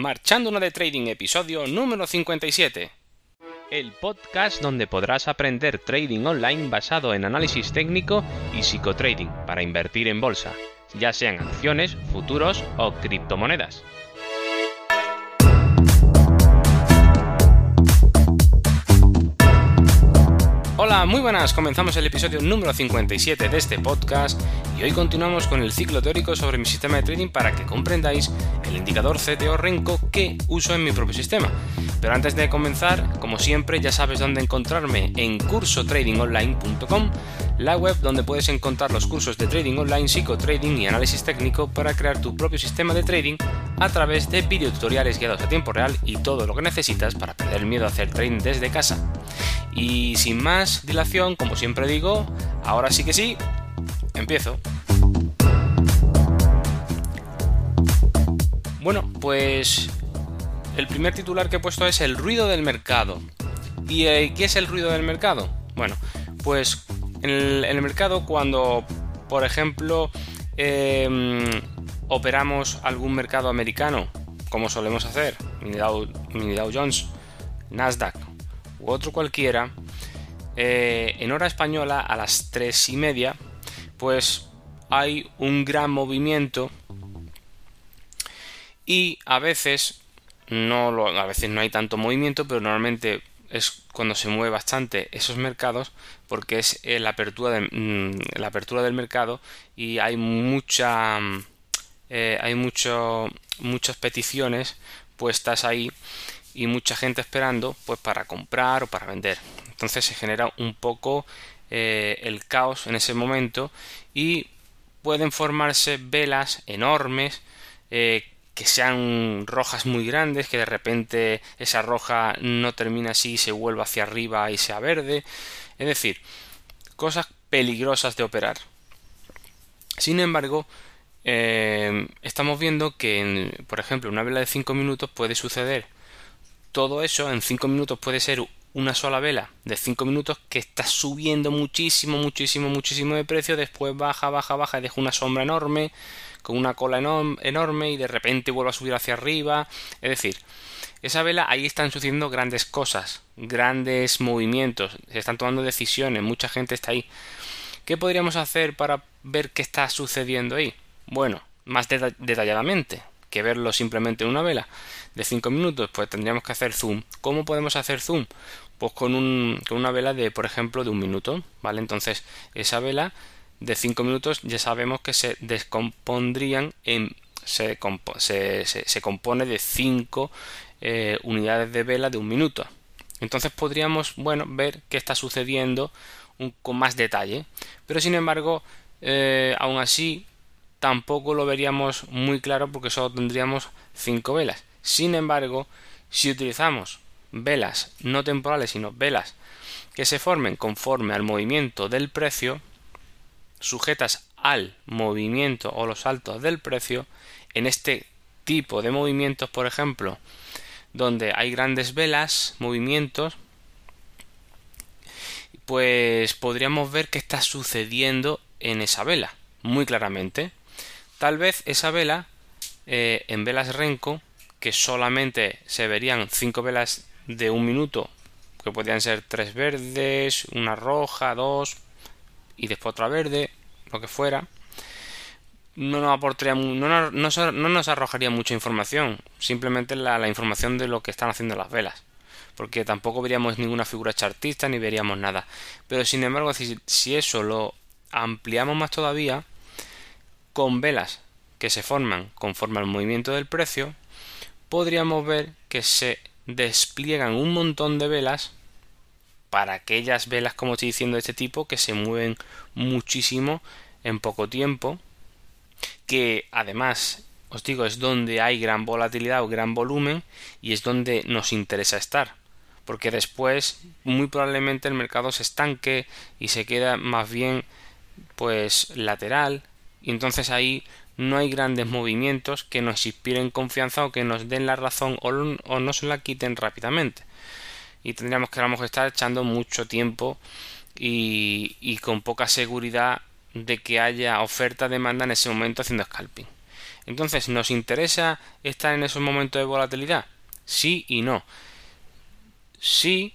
Marchando de Trading, episodio número 57. El podcast donde podrás aprender trading online basado en análisis técnico y psicotrading para invertir en bolsa, ya sean acciones, futuros o criptomonedas. Hola, muy buenas. Comenzamos el episodio número 57 de este podcast hoy continuamos con el ciclo teórico sobre mi sistema de trading para que comprendáis el indicador CTO Renko que uso en mi propio sistema. Pero antes de comenzar, como siempre, ya sabes dónde encontrarme en cursotradingonline.com, la web donde puedes encontrar los cursos de trading online, psicotrading y análisis técnico para crear tu propio sistema de trading a través de videotutoriales guiados a tiempo real y todo lo que necesitas para perder el miedo a hacer trading desde casa. Y sin más dilación, como siempre digo, ahora sí que sí, empiezo. Bueno, pues el primer titular que he puesto es el ruido del mercado. ¿Y eh, qué es el ruido del mercado? Bueno, pues en el, mercado cuando, por ejemplo, em, operamos algún mercado americano, como solemos hacer, mini Dow Jones, Nasdaq u otro cualquiera, eh, en hora española a las 3 y media, pues hay un gran movimiento y a veces no a veces no hay tanto movimiento, pero normalmente es cuando se mueve bastante esos mercados porque es eh, la apertura mm, la apertura del mercado y hay mucha mm, eh, hay mucho, muchas peticiones puestas ahí y mucha gente esperando pues para comprar o para vender. Entonces se genera un poco eh, el caos en ese momento y pueden formarse velas enormes que sean rojas muy grandes que de repente esa roja no termina así y se vuelva hacia arriba y sea verde. Es decir cosas peligrosas de operar. Sin embargo eh, estamos viendo que por ejemplo una vela de 5 minutos puede suceder. Todo eso en 5 minutos puede ser una sola vela de 5 minutos que está subiendo muchísimo, muchísimo, muchísimo de precio, después baja, baja, baja y deja una sombra enorme, con una cola enorme y de repente vuelve a subir hacia arriba. Es decir, esa vela ahí están sucediendo grandes cosas, grandes movimientos, se están tomando decisiones, mucha gente está ahí. ¿Qué podríamos hacer para ver qué está sucediendo ahí? Bueno, más detalladamente que verlo simplemente en una vela de 5 minutos, pues tendríamos que hacer zoom. ¿Cómo podemos hacer zoom? Pues con, un, con una vela de, por ejemplo, de un minuto, ¿vale? Entonces, esa vela de 5 minutos ya sabemos que se descompondrían en... Se, se, compone de 5 eh, unidades de vela de un minuto. Entonces podríamos, bueno, ver qué está sucediendo con más detalle. Pero sin embargo, eh, aún así, tampoco lo veríamos muy claro porque solo tendríamos 5 velas. Sin embargo, si utilizamos velas no temporales, sino velas que se formen conforme al movimiento del precio, sujetas al movimiento o los saltos del precio, en este tipo de movimientos, por ejemplo, donde hay grandes velas, movimientos, pues podríamos ver qué está sucediendo en esa vela, muy claramente. Tal vez esa vela, eh, en velas Renko, que solamente se verían cinco velas de un minuto, que podrían ser tres verdes, una roja, dos, y después otra verde, lo que fuera, no nos aportaría, no, no, nos arrojaría mucha información, simplemente la, información de lo que están haciendo las velas porque tampoco veríamos ninguna figura chartista ni veríamos nada. Pero sin embargo, si, si, eso lo ampliamos más todavía, con velas que se forman conforme al movimiento del precio, podríamos ver que se despliegan un montón de velas para aquellas velas, como estoy diciendo, de este tipo, que se mueven muchísimo en poco tiempo, que además, os digo, es donde hay gran volatilidad o gran volumen y es donde nos interesa estar, porque después muy probablemente el mercado se estanque y se queda más bien pues lateral y entonces ahí no hay grandes movimientos que nos inspiren confianza o que nos den la razón o, o nos la quiten rápidamente. Y tendríamos que a estar echando mucho tiempo y, y con poca seguridad de que haya oferta-demanda en ese momento haciendo scalping. Entonces, ¿nos interesa estar en esos momentos de volatilidad? Sí y no. Sí,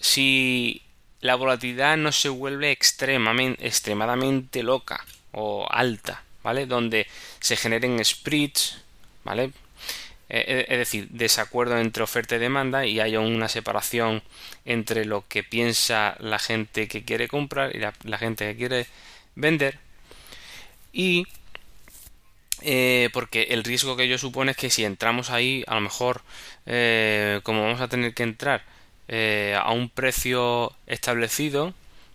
si la volatilidad no se vuelve extremadamente, extremadamente loca o alta, ¿vale? Donde se generen spreads, ¿vale? Eh, eh, es decir, desacuerdo entre oferta y demanda y haya una separación entre lo que piensa la gente que quiere comprar y la, gente que quiere vender. Y eh, porque el riesgo que ello supone es que si entramos ahí, a lo mejor, como vamos a tener que entrar a un precio establecido,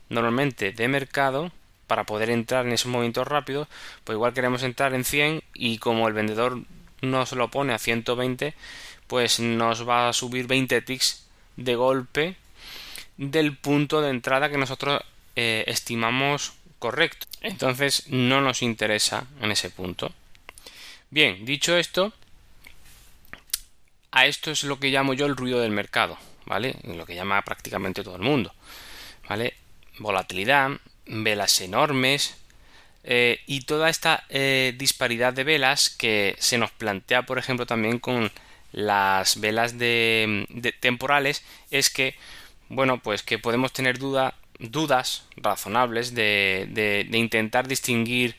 normalmente de mercado, para poder entrar en esos momentos rápidos, pues igual queremos entrar en 100 y como el vendedor nos lo pone a 120, pues nos va a subir 20 ticks de golpe del punto de entrada que nosotros eh, estimamos correcto. Entonces no nos interesa en ese punto. Bien, dicho esto, a esto es lo que llamo yo el ruido del mercado, ¿vale? Lo que llama prácticamente todo el mundo, ¿vale? Volatilidad, velas enormes, eh, y toda esta eh, disparidad de velas que se nos plantea, por ejemplo, también con las velas de, temporales, es que, bueno, pues que podemos tener duda, dudas razonables de, de intentar distinguir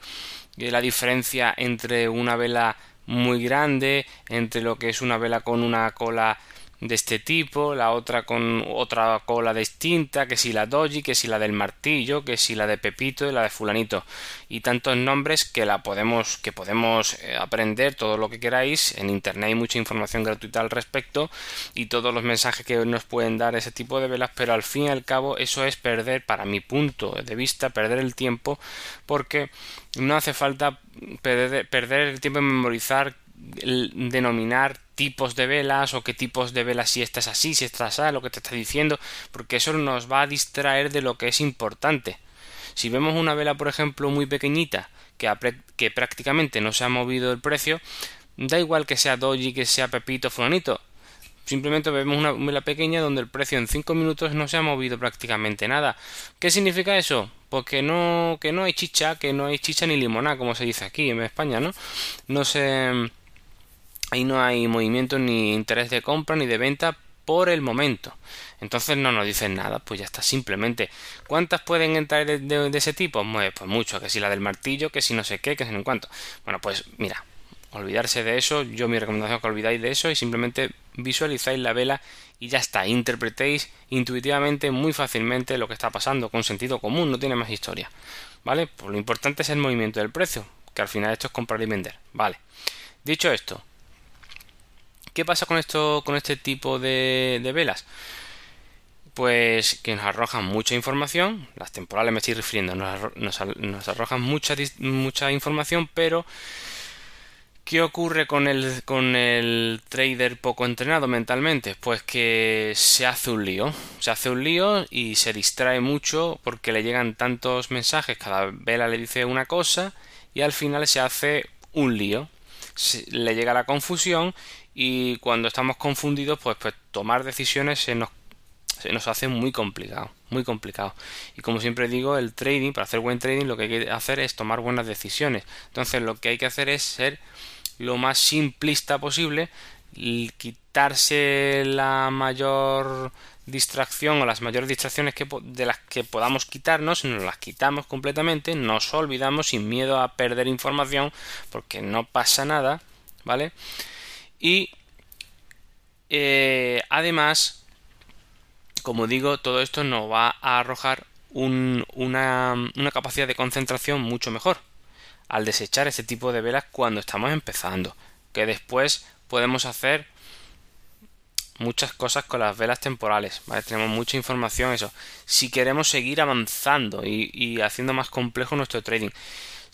eh, la diferencia entre una vela muy grande, entre lo que es una vela con una cola de este tipo, la otra con otra cola distinta, que si la doji, que si la del martillo, que si la de Pepito y la de fulanito. Y tantos nombres que la podemos que podemos eh, aprender todo lo que queráis. En internet hay mucha información gratuita al respecto y todos los mensajes que nos pueden dar ese tipo de velas, pero al fin y al cabo eso es perder para mi punto de vista perder el tiempo porque no hace falta perder, perder el tiempo en memorizar denominar tipos de velas o qué tipos de velas si estás así, si estás así, lo que te está diciendo, porque eso nos va a distraer de lo que es importante. Si vemos una vela, por ejemplo, muy pequeñita, que, que prácticamente no se ha movido el precio, da igual que sea Doji, que sea Pepito, Fulanito. Simplemente vemos una vela pequeña donde el precio en 5 minutos no se ha movido prácticamente nada. ¿Qué significa eso? Pues que no, que no hay chicha, que no hay chicha ni limonada, como se dice aquí en España, ¿no? No se ahí no hay movimiento ni interés de compra ni de venta por el momento. Entonces no nos dicen nada, pues ya está, simplemente. ¿Cuántas pueden entrar de, ese tipo? Pues, pues mucho, que si la del martillo, que si no sé qué, que si no en cuánto. Bueno, pues mira, olvidarse de eso, yo mi recomendación es que olvidáis de eso y simplemente visualizáis la vela y ya está, interpretéis intuitivamente muy fácilmente lo que está pasando, con sentido común, no tiene más historia. ¿Vale? Pues lo importante es el movimiento del precio, que al final esto es comprar y vender. Vale. Dicho esto, ¿Qué pasa con esto, con este tipo de, velas? Pues que nos arrojan mucha información, las temporales me estoy refiriendo, nos, arrojan mucha, mucha información, pero ¿Qué ocurre con el, con el trader poco entrenado mentalmente? Pues que se hace un lío. Se hace un lío y se distrae mucho porque le llegan tantos mensajes, cada vela le dice una cosa y al final se hace un lío. le llega la confusión y cuando estamos confundidos pues, pues tomar decisiones se nos, se nos hace muy complicado, muy complicado. Y como siempre digo, el trading, para hacer buen trading lo que hay que hacer es tomar buenas decisiones. Entonces lo que hay que hacer es ser lo más simplista posible, quitarse la mayor distracción o las mayores distracciones que, de las que podamos quitarnos, nos las quitamos completamente, nos olvidamos sin miedo a perder información porque no pasa nada, ¿vale? Y eh, además, como digo, todo esto nos va a arrojar una, capacidad de concentración mucho mejor al desechar este tipo de velas cuando estamos empezando. Que después podemos hacer muchas cosas con las velas temporales. Tenemos mucha información, eso. Si queremos seguir avanzando y, y haciendo más complejo nuestro trading.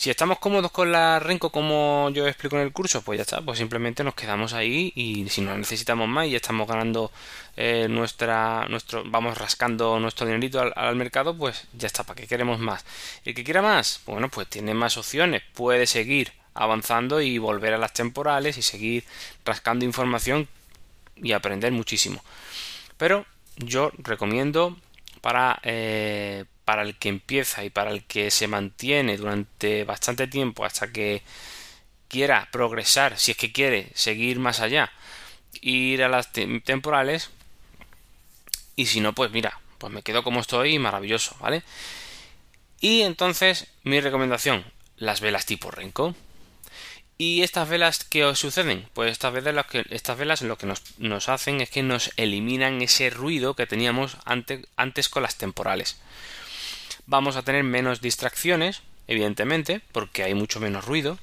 Si estamos cómodos con la Renko como yo explico en el curso, pues ya está, pues simplemente nos quedamos ahí y si no necesitamos más y estamos ganando eh, nuestra, nuestro, vamos rascando nuestro dinerito al, mercado, pues ya está, ¿para qué queremos más? El que quiera más, bueno, pues tiene más opciones, puede seguir avanzando y volver a las temporales y seguir rascando información y aprender muchísimo. Pero yo recomiendo para, eh, para el que empieza y para el que se mantiene durante bastante tiempo hasta que quiera progresar, si es que quiere seguir más allá, ir a las temporales, y si no, pues mira, pues me quedo como estoy, maravilloso, ¿vale? Y entonces, mi recomendación, las velas tipo Renko. ¿Y estas velas qué os suceden? Pues estas velas, lo que, estas velas lo que nos, hacen es que nos eliminan ese ruido que teníamos antes con las temporales. Vamos a tener menos distracciones, evidentemente, porque hay mucho menos ruido.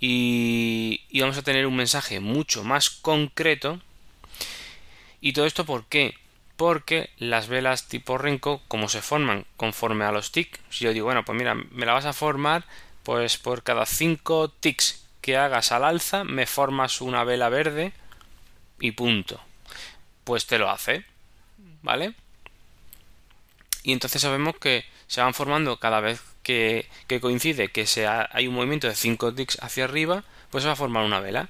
Y, y vamos a tener un mensaje mucho más concreto. ¿Y todo esto por qué? porque las velas tipo Renko, como se forman conforme a los ticks, si yo digo, bueno, pues mira, me la vas a formar, pues por cada 5 ticks que hagas al alza, me formas una vela verde y punto. Pues te lo hace, ¿vale? Y entonces sabemos que se van formando cada vez que, coincide que hay un movimiento de 5 ticks hacia arriba, pues se va a formar una vela.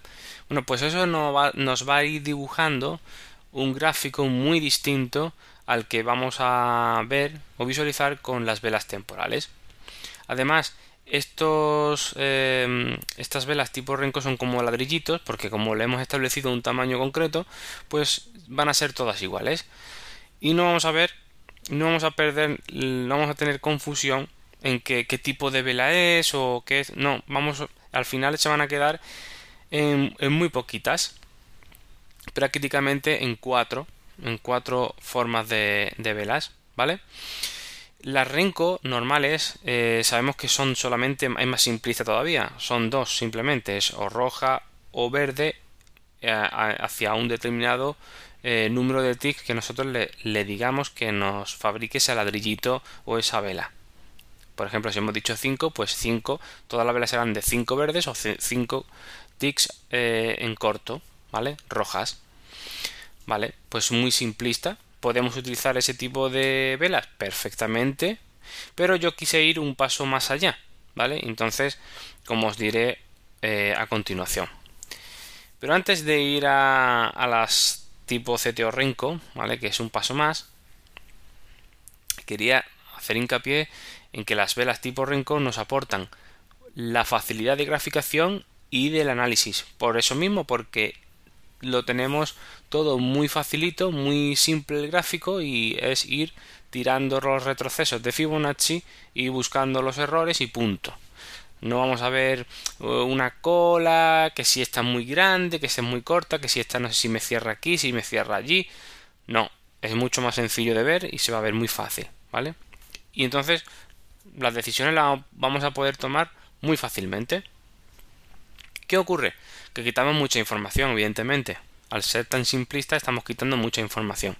Bueno, pues eso nos va a ir dibujando un gráfico muy distinto al que vamos a ver o visualizar con las velas temporales. Además, estos, em, estas velas tipo renco son como ladrillitos, porque como le hemos establecido un tamaño concreto, pues van a ser todas iguales. Y no vamos a ver, no vamos a perder, no vamos a tener confusión en qué, qué tipo de vela es o qué es. No, vamos, al final se van a quedar en muy poquitas prácticamente en cuatro, en cuatro formas de, velas, ¿vale? Las Renko normales eh, sabemos que son solamente, es más simplista todavía, son dos simplemente, es o roja o verde eh, hacia un determinado eh, número de ticks que nosotros le, digamos que nos fabrique ese ladrillito o esa vela. Por ejemplo, si hemos dicho 5, pues 5, todas las velas serán de 5 verdes o 5 ticks en corto, ¿vale? Rojas. ¿Vale? Pues muy simplista. Podemos utilizar ese tipo de velas perfectamente, pero yo quise ir un paso más allá, ¿vale? Entonces, como os diré eh, a continuación. Pero antes de ir a, las tipo CTO Renko, ¿vale? Que es un paso más, quería hacer hincapié en que las velas tipo Renko nos aportan la facilidad de graficación y del análisis. Por eso mismo, porque lo tenemos todo muy facilito, muy simple el gráfico y es ir tirando los retrocesos de Fibonacci y buscando los errores y punto. No vamos a ver uh, una cola, que si está muy grande, que si es muy corta, que si esta no sé si me cierra aquí, si me cierra allí. No, es mucho más sencillo de ver y se va a ver muy fácil, ¿vale? Y entonces las decisiones las vamos a poder tomar muy fácilmente. ¿Qué ocurre? Que quitamos mucha información, evidentemente. Al ser tan simplista estamos quitando mucha información.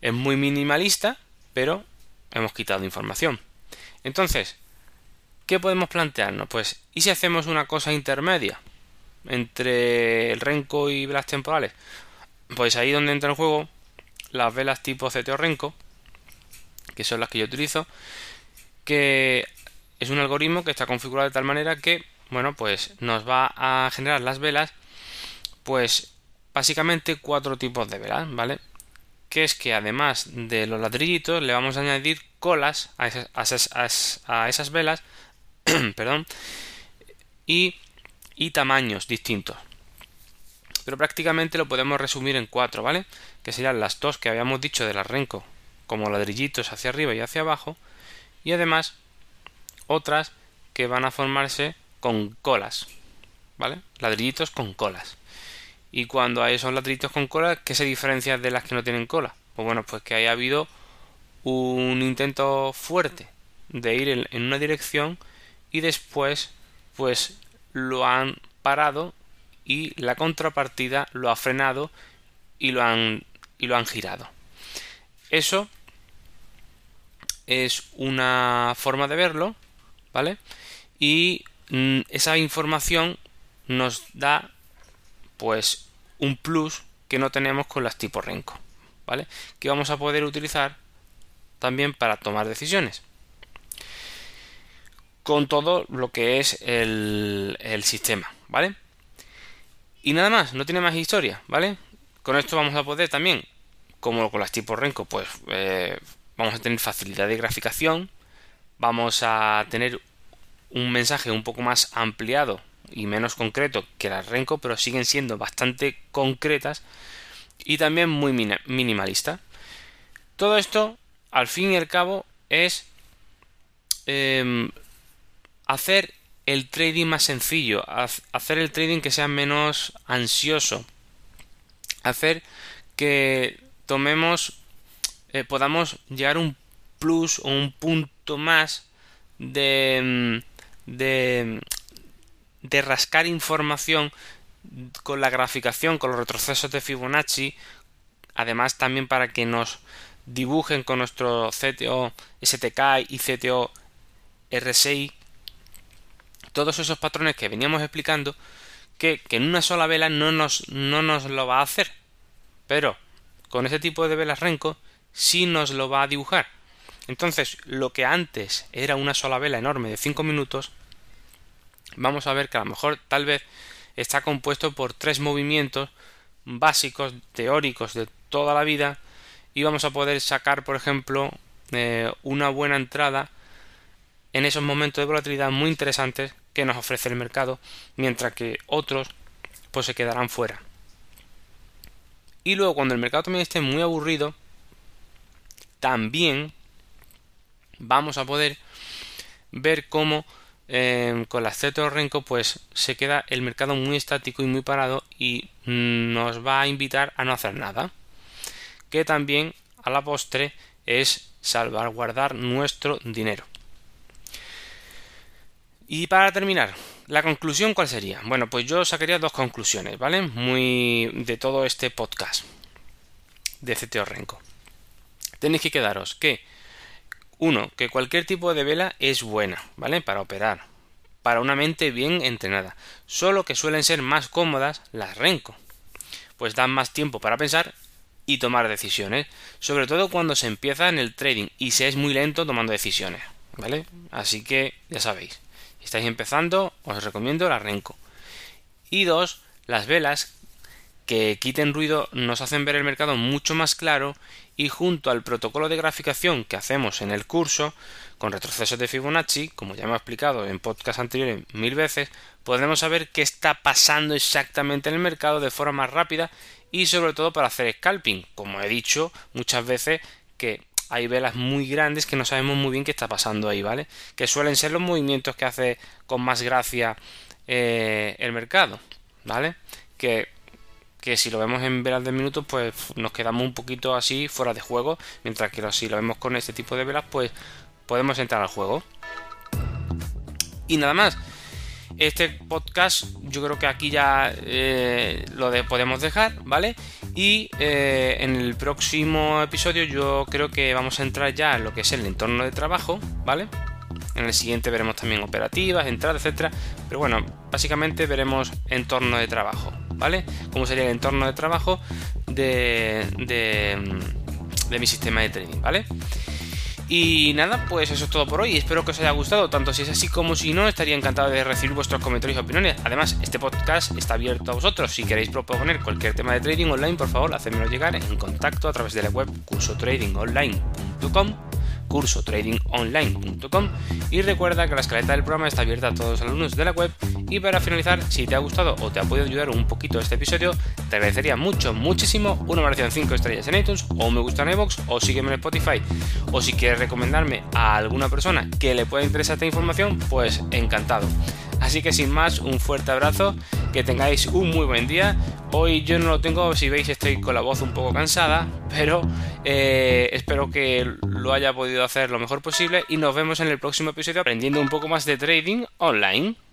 Es muy minimalista, pero hemos quitado información. Entonces, ¿qué podemos plantearnos? Pues, ¿y si hacemos una cosa intermedia entre el renco y velas temporales? Pues ahí donde entra en juego las velas tipo CTO renco, que son las que yo utilizo, que es un algoritmo que está configurado de tal manera que bueno, pues nos va a generar las velas, pues básicamente cuatro tipos de velas, ¿vale? Que es que además de los ladrillitos le vamos a añadir colas a esas, velas, perdón, y, y tamaños distintos. Pero prácticamente lo podemos resumir en cuatro, ¿vale? Que serían las dos que habíamos dicho de la renco, como ladrillitos hacia arriba y hacia abajo, y además otras que van a formarse con colas, ¿vale? Ladrillitos con colas. Y cuando hay esos ladrillitos con colas, ¿qué se diferencia de las que no tienen cola? Pues bueno, pues que haya habido un intento fuerte de ir en, una dirección y después pues lo han parado y la contrapartida lo ha frenado y lo han y lo han girado. Eso es una forma de verlo, ¿vale? Y Mm, esa información nos da pues un plus que no tenemos con las tipo Renko, ¿vale? Que vamos a poder utilizar también para tomar decisiones. Con todo lo que es el, sistema, ¿vale? Y nada más, no tiene más historia, ¿vale? Con esto vamos a poder también, como con las tipo Renko, pues eh, vamos a tener facilidad de graficación, vamos a tener un mensaje un poco más ampliado y menos concreto que las Renko, pero siguen siendo bastante concretas y también muy minimalista. Todo esto, al fin y al cabo, es em, hacer el trading más sencillo, hacer el trading que sea menos ansioso, hacer que tomemos, eh, podamos llegar un plus o un punto más de, de, de rascar información con la graficación, con los retrocesos de Fibonacci, además también para que nos dibujen con nuestro CTO STK y CTO RSI todos esos patrones que veníamos explicando que, en una sola vela no nos, no nos lo va a hacer. Pero con ese tipo de velas Renko sí nos lo va a dibujar. Entonces lo que antes era una sola vela enorme de 5 minutos vamos a ver que a lo mejor tal vez está compuesto por tres movimientos básicos teóricos de toda la vida y vamos a poder sacar por ejemplo eh, una buena entrada en esos momentos de volatilidad muy interesantes que nos ofrece el mercado mientras que otros pues se quedarán fuera. Y luego cuando el mercado también esté muy aburrido también vamos a poder ver cómo Em, con las CTO Renko pues se queda el mercado muy estático y muy parado y nos va a invitar a no hacer nada. Que también a la postre es salvaguardar nuestro dinero y para terminar la conclusión cuál sería bueno pues yo sacaría dos conclusiones vale muy de todo este podcast de CTO Renko tenéis que quedaros que uno, que cualquier tipo de vela es buena, ¿vale? Para operar, para una mente bien entrenada, solo que suelen ser más cómodas las Renko, pues dan más tiempo para pensar y tomar decisiones, sobre todo cuando se empieza en el trading y se es muy lento tomando decisiones, ¿vale? Así que ya sabéis, estáis empezando, os recomiendo la Renko. Y dos, las velas que quiten ruido nos hacen ver el mercado mucho más claro y junto al protocolo de graficación que hacemos en el curso con retrocesos de Fibonacci, como ya hemos explicado en podcast anteriores mil veces, podremos saber qué está pasando exactamente en el mercado de forma más rápida y sobre todo para hacer scalping, como he dicho muchas veces que hay velas muy grandes que no sabemos muy bien qué está pasando ahí, ¿vale? Que suelen ser los movimientos que hace con más gracia eh, el mercado, ¿vale? Que que si lo vemos en velas de minutos pues nos quedamos un poquito así fuera de juego mientras que si lo vemos con este tipo de velas pues podemos entrar al juego y nada más este podcast yo creo que aquí ya eh, lo podemos dejar vale y eh, en el próximo episodio yo creo que vamos a entrar ya en lo que es el entorno de trabajo vale en el siguiente veremos también operativas, entradas, etcétera. Pero bueno, básicamente veremos entorno de trabajo. ¿vale? Cómo sería el entorno de trabajo de, de, mi sistema de trading, ¿vale? Y nada, pues eso es todo por hoy. Espero que os haya gustado. Tanto si es así como si no, estaría encantado de recibir vuestros comentarios y opiniones. Además, este podcast está abierto a vosotros. Si queréis proponer cualquier tema de trading online, por favor, hacedmelo llegar en contacto a través de la web cursotradingonline.com cursotradingonline.com y recuerda que la escaleta del programa está abierta a todos los alumnos de la web y para finalizar, si te ha gustado o te ha podido ayudar un poquito este episodio, te agradecería mucho, muchísimo una valoración 5 estrellas en iTunes o me gusta en iVoox o sígueme en Spotify o si quieres recomendarme a alguna persona que le pueda interesar esta información, pues encantado. Así que sin más, un fuerte abrazo, que tengáis un muy buen día. Hoy yo no lo tengo, si veis estoy con la voz un poco cansada, pero eh, espero que lo haya podido hacer lo mejor posible y nos vemos en el próximo episodio aprendiendo un poco más de trading online.